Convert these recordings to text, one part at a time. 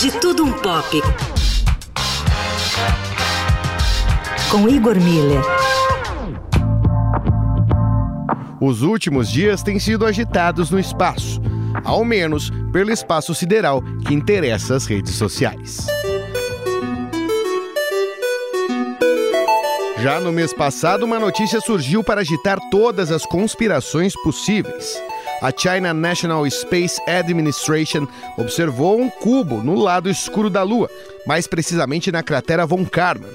De Tudo Um Pop. Com Igor Miller. Os últimos dias têm sido agitados no espaço, ao menos pelo espaço sideral que interessa as redes sociais. Já no mês passado, uma notícia surgiu para agitar todas as conspirações possíveis. A China National Space Administration observou um cubo no lado escuro da Lua, mais precisamente na cratera Von Karman.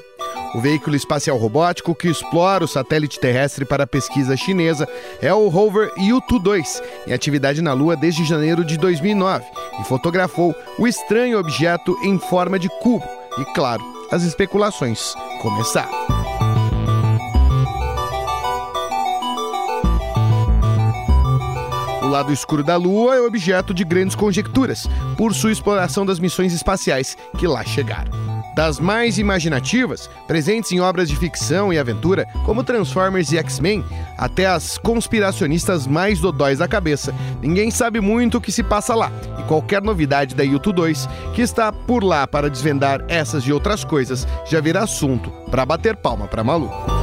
O veículo espacial robótico que explora o satélite terrestre para pesquisa chinesa é o rover Yutu-2, em atividade na Lua desde janeiro de 2009, e fotografou o estranho objeto em forma de cubo. E claro, as especulações começaram. Lado escuro da Lua é objeto de grandes conjecturas por sua exploração das missões espaciais que lá chegaram das mais imaginativas, presentes em obras de ficção e aventura, como Transformers e X-Men, até as conspiracionistas mais dodóis da cabeça. Ninguém sabe muito o que se passa lá, e qualquer novidade da YouTube 2 que está por lá para desvendar essas e outras coisas já virá assunto para bater palma para Malu.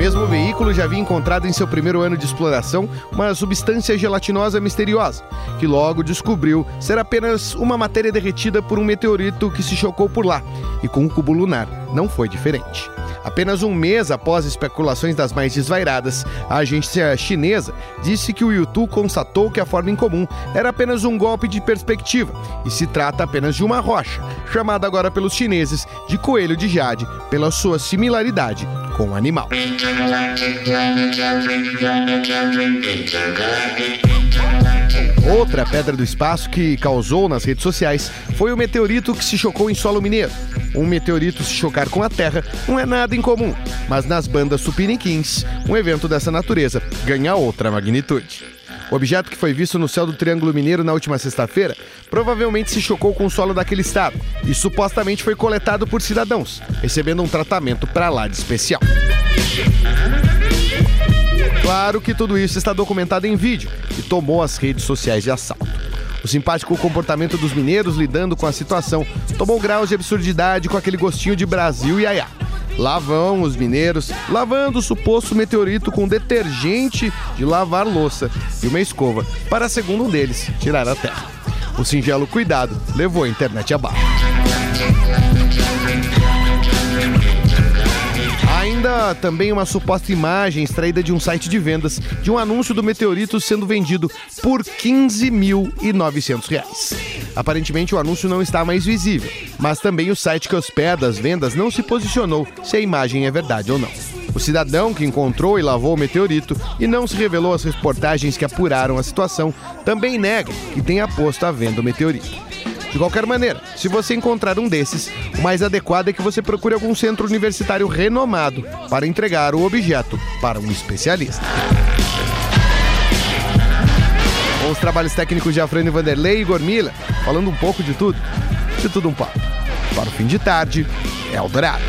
Mesmo veículo já havia encontrado em seu primeiro ano de exploração uma substância gelatinosa misteriosa, que logo descobriu ser apenas uma matéria derretida por um meteorito que se chocou por lá, e com o cubo lunar não foi diferente. Apenas um mês após especulações das mais desvairadas, a agência chinesa disse que o YouTube constatou que a forma incomum era apenas um golpe de perspectiva e se trata apenas de uma rocha, chamada agora pelos chineses de coelho de jade, pela sua similaridade com o animal. Outra pedra do espaço que causou nas redes sociais foi o meteorito que se chocou em solo mineiro. Um meteorito se chocar com a Terra não é nada incomum, mas nas bandas Supiniquins, um evento dessa natureza ganha outra magnitude. O objeto que foi visto no céu do Triângulo Mineiro na última sexta-feira provavelmente se chocou com o solo daquele estado e supostamente foi coletado por cidadãos, recebendo um tratamento para lá de especial. Claro que tudo isso está documentado em vídeo e tomou as redes sociais de assalto. O simpático comportamento dos mineiros lidando com a situação tomou graus de absurdidade com aquele gostinho de Brasil e aiá. Lá vão os mineiros lavando o suposto meteorito com detergente de lavar louça e uma escova para, segundo um deles, tirar a terra. O singelo cuidado levou a internet abaixo. Também uma suposta imagem extraída de um site de vendas de um anúncio do meteorito sendo vendido por 15.900 reais. Aparentemente o anúncio não está mais visível, mas também o site que hospeda as vendas não se posicionou se a imagem é verdade ou não. O cidadão que encontrou e lavou o meteorito e não se revelou as reportagens que apuraram a situação também nega que tenha posto à venda o meteorito. De qualquer maneira, se você encontrar um desses, o mais adequado é que você procure algum centro universitário renomado para entregar o objeto para um especialista. Com os trabalhos técnicos de Afrânio Vanderlei e Igor Mila, falando um pouco de tudo, de tudo um pouco. Para o fim de tarde, Eldorado.